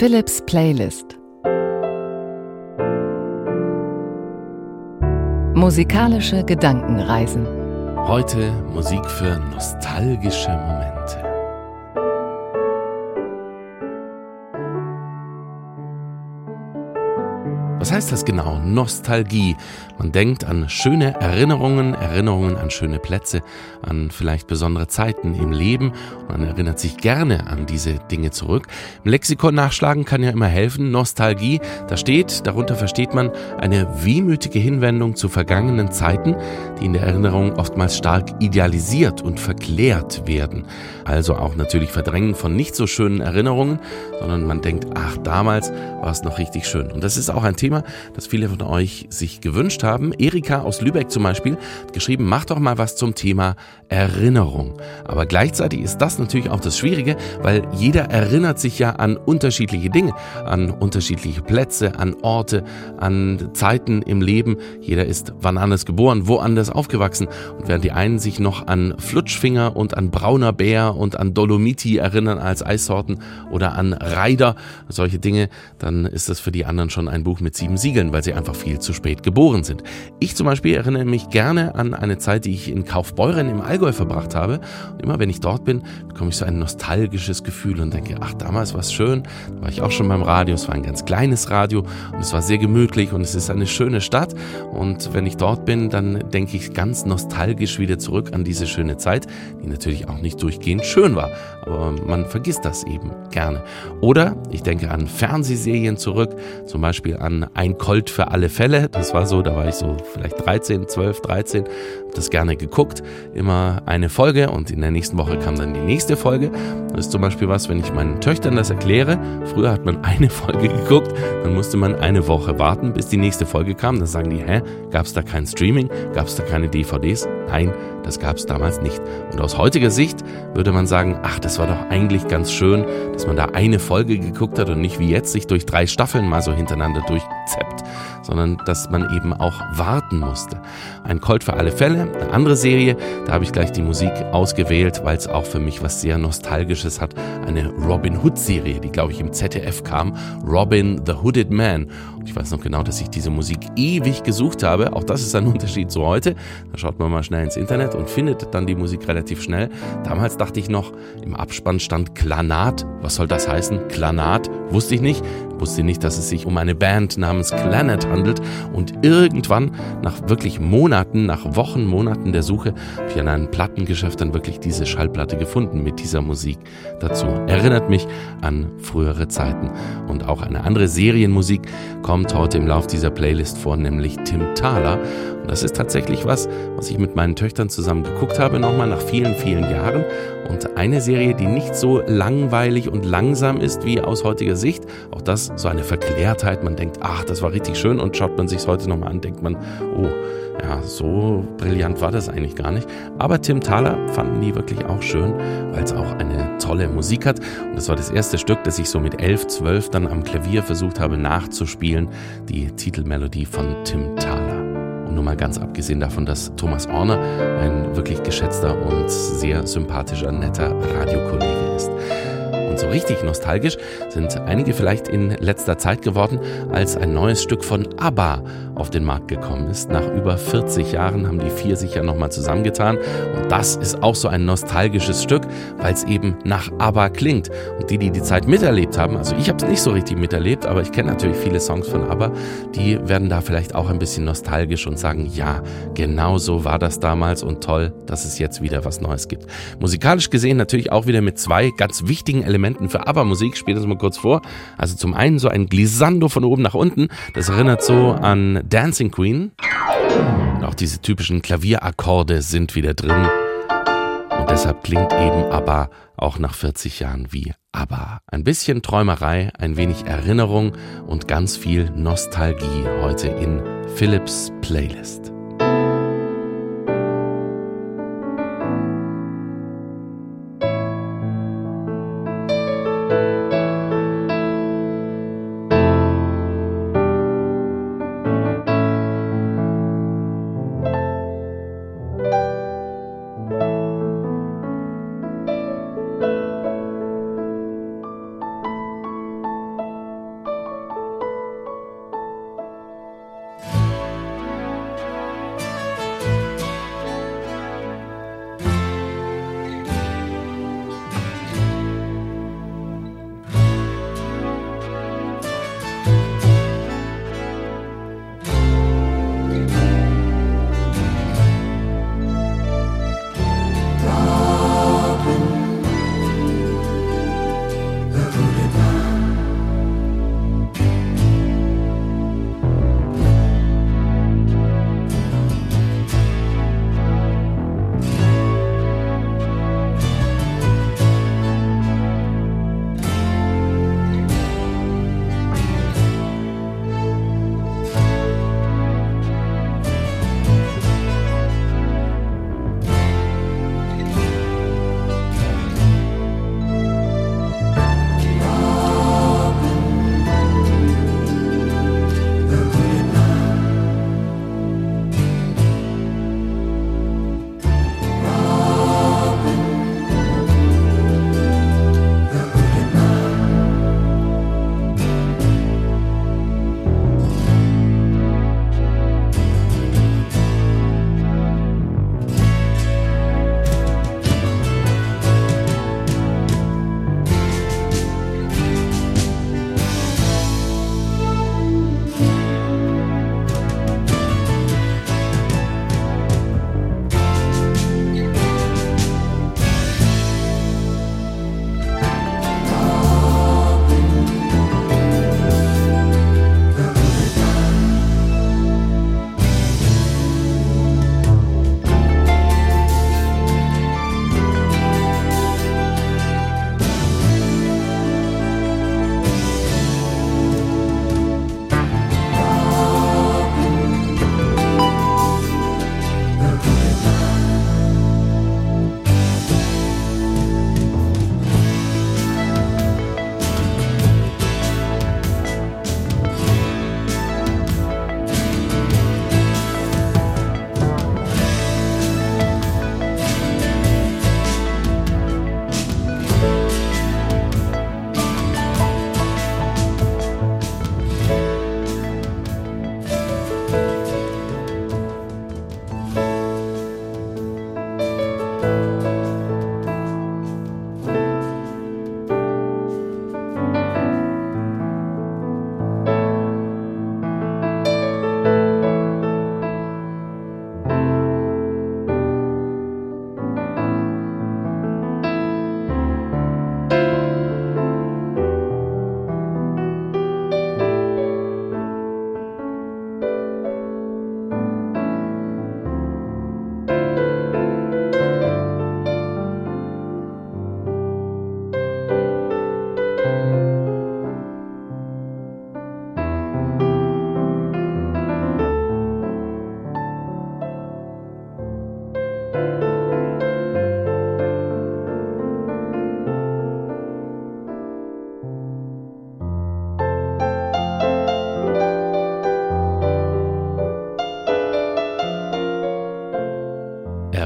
Philips Playlist Musikalische Gedankenreisen Heute Musik für nostalgische Momente. Heißt das genau? Nostalgie. Man denkt an schöne Erinnerungen, Erinnerungen an schöne Plätze, an vielleicht besondere Zeiten im Leben. Man erinnert sich gerne an diese Dinge zurück. Im Lexikon nachschlagen kann ja immer helfen. Nostalgie, da steht, darunter versteht man eine wehmütige Hinwendung zu vergangenen Zeiten, die in der Erinnerung oftmals stark idealisiert und verklärt werden. Also auch natürlich Verdrängen von nicht so schönen Erinnerungen, sondern man denkt, ach, damals war es noch richtig schön. Und das ist auch ein Thema, Thema, das viele von euch sich gewünscht haben. Erika aus Lübeck zum Beispiel hat geschrieben, mach doch mal was zum Thema Erinnerung. Aber gleichzeitig ist das natürlich auch das Schwierige, weil jeder erinnert sich ja an unterschiedliche Dinge, an unterschiedliche Plätze, an Orte, an Zeiten im Leben. Jeder ist wann anders geboren, woanders aufgewachsen. Und während die einen sich noch an Flutschfinger und an brauner Bär und an Dolomiti erinnern als Eissorten oder an Reider, solche Dinge, dann ist das für die anderen schon ein Buch mit sieben Siegeln, weil sie einfach viel zu spät geboren sind. Ich zum Beispiel erinnere mich gerne an eine Zeit, die ich in Kaufbeuren im Allgäu verbracht habe. Und immer wenn ich dort bin, bekomme ich so ein nostalgisches Gefühl und denke, ach, damals war es schön, da war ich auch schon beim Radio, es war ein ganz kleines Radio und es war sehr gemütlich und es ist eine schöne Stadt. Und wenn ich dort bin, dann denke ich ganz nostalgisch wieder zurück an diese schöne Zeit, die natürlich auch nicht durchgehend schön war, aber man vergisst das eben gerne. Oder ich denke an Fernsehserien zurück, zum Beispiel an ein Colt für alle Fälle. Das war so, da war ich so vielleicht 13, 12, 13, habe das gerne geguckt. Immer eine Folge und in der nächsten Woche kam dann die nächste Folge. Das ist zum Beispiel was, wenn ich meinen Töchtern das erkläre. Früher hat man eine Folge geguckt, dann musste man eine Woche warten, bis die nächste Folge kam. Dann sagen die, hä, gab es da kein Streaming? Gab es da keine DVDs? Nein, das gab es damals nicht. Und aus heutiger Sicht würde man sagen, ach, das war doch eigentlich ganz schön, dass man da eine Folge geguckt hat und nicht wie jetzt sich durch drei Staffeln mal so hintereinander durchzeppt, sondern dass man eben auch warten musste. Ein Colt für alle Fälle, eine andere Serie, da habe ich gleich die Musik ausgewählt, weil es auch für mich was sehr Nostalgisches hat. Eine Robin Hood Serie, die glaube ich im ZDF kam, Robin the Hooded Man. Und ich weiß noch genau, dass ich diese Musik ewig gesucht habe. Auch das ist ein Unterschied zu heute. Da schaut man mal schnell ins Internet und findet dann die Musik relativ schnell. Damals dachte ich noch, im Abspann stand Klanat. Was soll das heißen? Klanat? Wusste ich nicht. Wusste nicht, dass es sich um eine Band namens Clanet handelt. Und irgendwann, nach wirklich Monaten, nach Wochen, Monaten der Suche, habe ich an einem Plattengeschäft dann wirklich diese Schallplatte gefunden mit dieser Musik dazu. Erinnert mich an frühere Zeiten. Und auch eine andere Serienmusik kommt heute im Lauf dieser Playlist vor, nämlich Tim Thaler. Und das ist tatsächlich was, was ich mit meinen Töchtern zusammen geguckt habe, nochmal nach vielen, vielen Jahren. Und eine Serie, die nicht so langweilig und langsam ist wie aus heutiger Sicht. Auch das so eine Verklärtheit. Man denkt, ach, das war richtig schön. Und schaut man sich heute nochmal an, denkt man, oh, ja, so brillant war das eigentlich gar nicht. Aber Tim Thaler fanden die wirklich auch schön, weil es auch eine tolle Musik hat. Und das war das erste Stück, das ich so mit elf, zwölf dann am Klavier versucht habe nachzuspielen. Die Titelmelodie von Tim Thaler. Nur mal ganz abgesehen davon, dass Thomas Orner ein wirklich geschätzter und sehr sympathischer, netter Radiokollege ist. Und so richtig nostalgisch sind einige vielleicht in letzter Zeit geworden, als ein neues Stück von ABBA auf den Markt gekommen ist. Nach über 40 Jahren haben die vier sich ja nochmal zusammengetan. Und das ist auch so ein nostalgisches Stück, weil es eben nach ABBA klingt. Und die, die die Zeit miterlebt haben, also ich habe es nicht so richtig miterlebt, aber ich kenne natürlich viele Songs von ABBA, die werden da vielleicht auch ein bisschen nostalgisch und sagen, ja, genau so war das damals und toll, dass es jetzt wieder was Neues gibt. Musikalisch gesehen natürlich auch wieder mit zwei ganz wichtigen Elementen für ABBA-Musik. Spiele das mal kurz vor. Also zum einen so ein Glissando von oben nach unten. Das erinnert so an Dancing Queen. Und auch diese typischen Klavierakkorde sind wieder drin. Und deshalb klingt eben ABBA auch nach 40 Jahren wie ABBA. Ein bisschen Träumerei, ein wenig Erinnerung und ganz viel Nostalgie heute in Philips Playlist.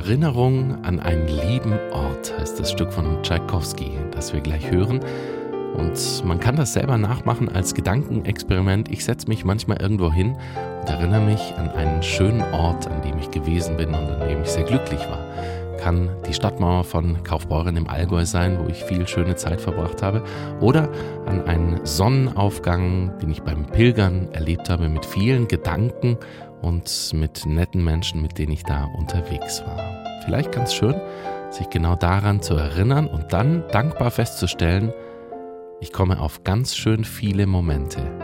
Erinnerung an einen lieben Ort heißt das Stück von Tchaikovsky, das wir gleich hören. Und man kann das selber nachmachen als Gedankenexperiment. Ich setze mich manchmal irgendwo hin und erinnere mich an einen schönen Ort, an dem ich gewesen bin und an dem ich sehr glücklich war. Kann die Stadtmauer von Kaufbeuren im Allgäu sein, wo ich viel schöne Zeit verbracht habe, oder an einen Sonnenaufgang, den ich beim Pilgern erlebt habe, mit vielen Gedanken und mit netten Menschen, mit denen ich da unterwegs war. Vielleicht ganz schön, sich genau daran zu erinnern und dann dankbar festzustellen, ich komme auf ganz schön viele Momente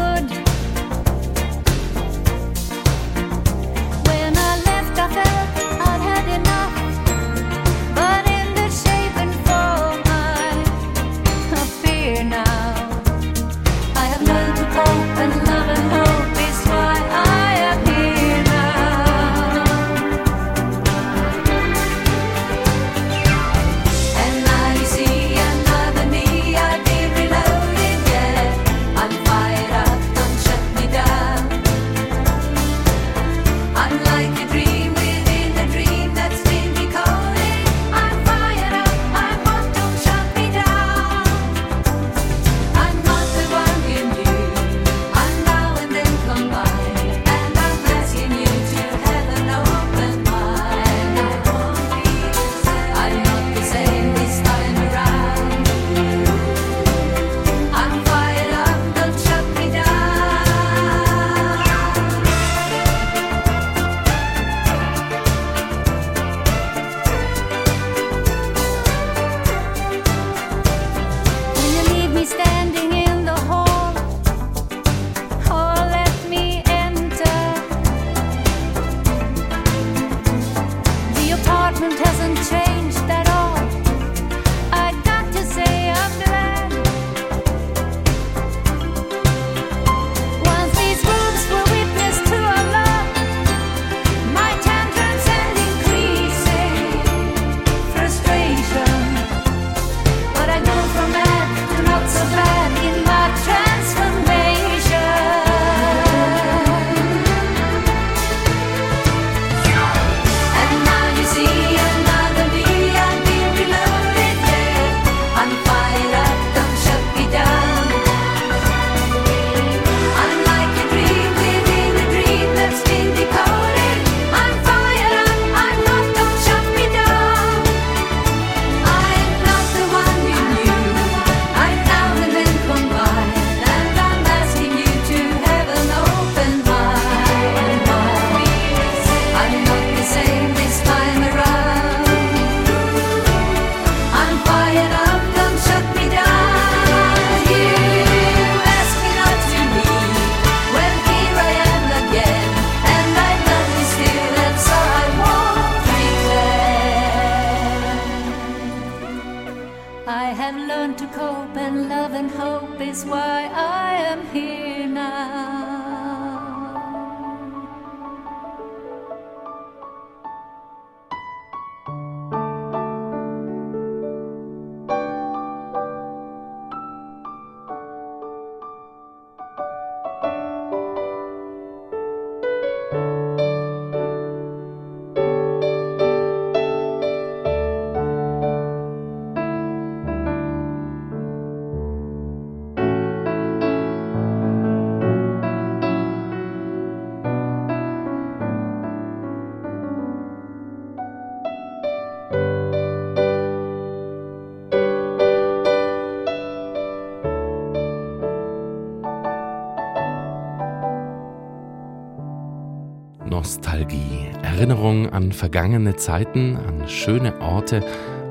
Erinnerung an vergangene Zeiten, an schöne Orte,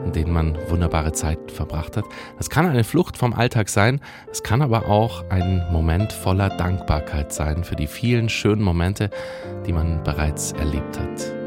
an denen man wunderbare Zeit verbracht hat. Das kann eine Flucht vom Alltag sein, es kann aber auch ein Moment voller Dankbarkeit sein für die vielen schönen Momente, die man bereits erlebt hat.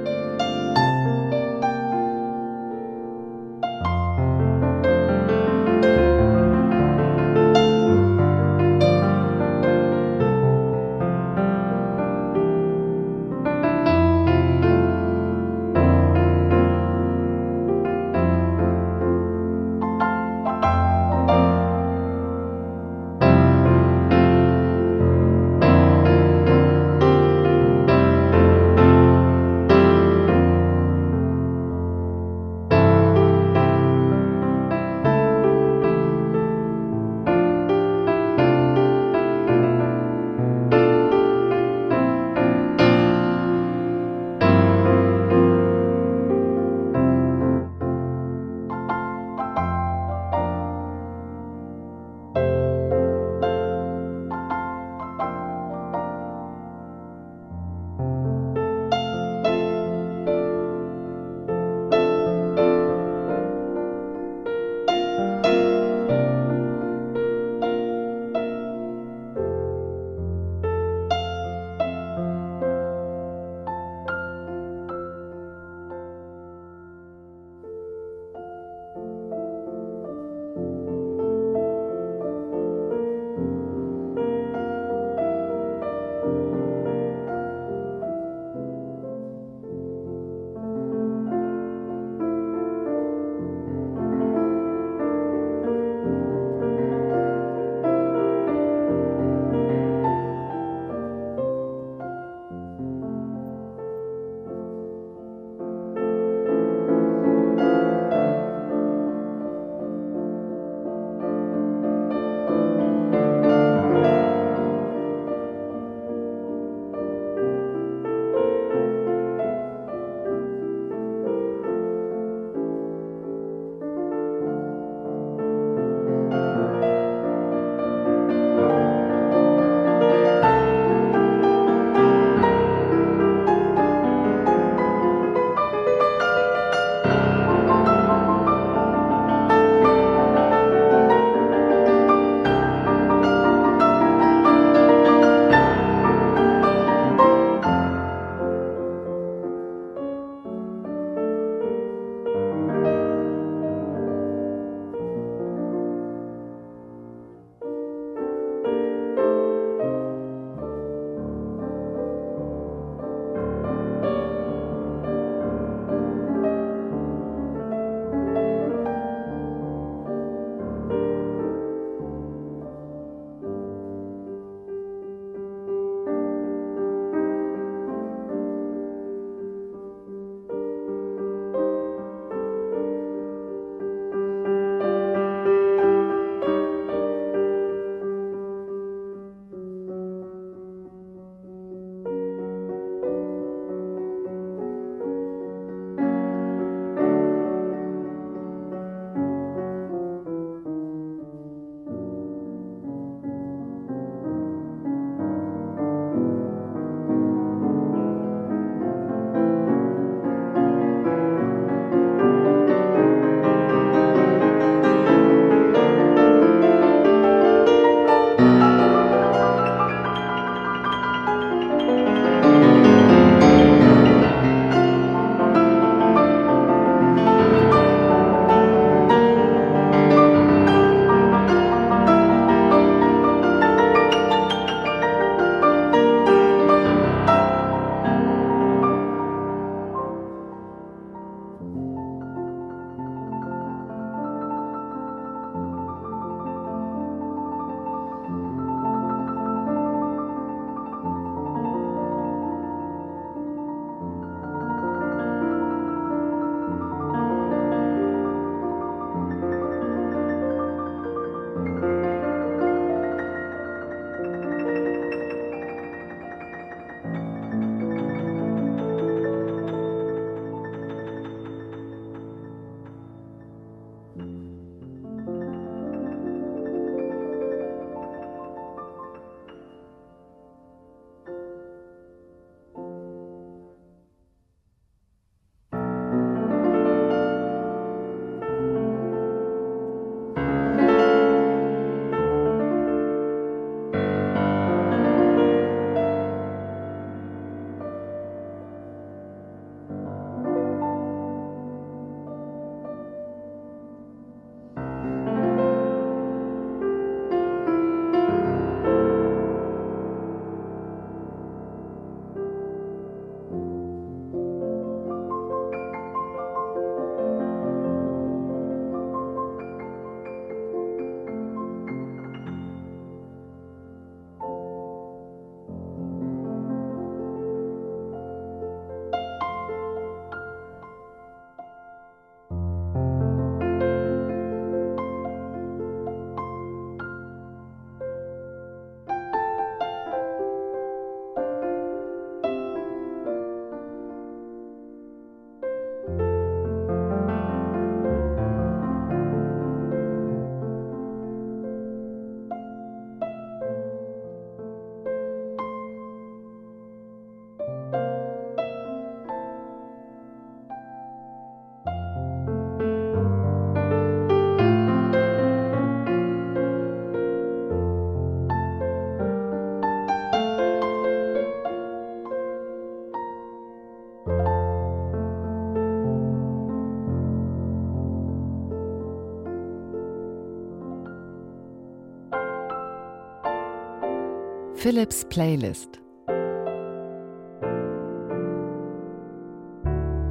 Philips Playlist.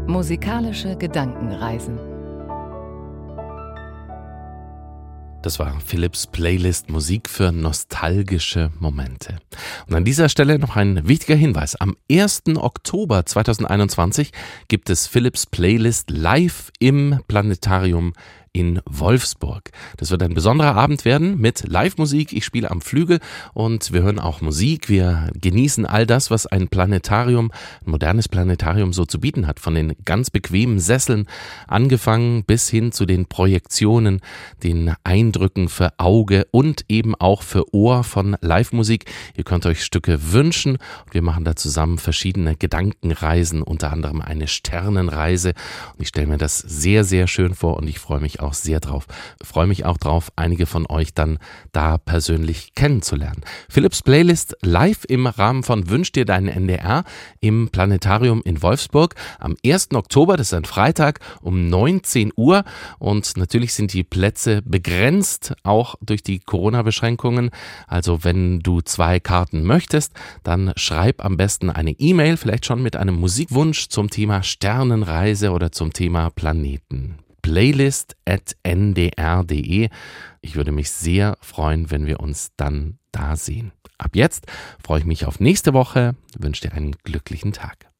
Musikalische Gedankenreisen. Das war Philips Playlist Musik für nostalgische Momente. Und an dieser Stelle noch ein wichtiger Hinweis. Am 1. Oktober 2021 gibt es Philips Playlist live im Planetarium in Wolfsburg. Das wird ein besonderer Abend werden mit Live-Musik. Ich spiele am Flügel und wir hören auch Musik. Wir genießen all das, was ein Planetarium, ein modernes Planetarium so zu bieten hat. Von den ganz bequemen Sesseln angefangen bis hin zu den Projektionen, den Eindrücken für Auge und eben auch für Ohr von Live-Musik. Ihr könnt euch Stücke wünschen und wir machen da zusammen verschiedene Gedankenreisen, unter anderem eine Sternenreise. Und ich stelle mir das sehr, sehr schön vor und ich freue auch sehr drauf. Freue mich auch drauf, einige von euch dann da persönlich kennenzulernen. Philips Playlist live im Rahmen von Wünsch dir deinen NDR im Planetarium in Wolfsburg am 1. Oktober, das ist ein Freitag um 19 Uhr und natürlich sind die Plätze begrenzt, auch durch die Corona-Beschränkungen. Also wenn du zwei Karten möchtest, dann schreib am besten eine E-Mail, vielleicht schon mit einem Musikwunsch zum Thema Sternenreise oder zum Thema Planeten playlist.ndr.de. Ich würde mich sehr freuen, wenn wir uns dann da sehen. Ab jetzt freue ich mich auf nächste Woche, wünsche dir einen glücklichen Tag.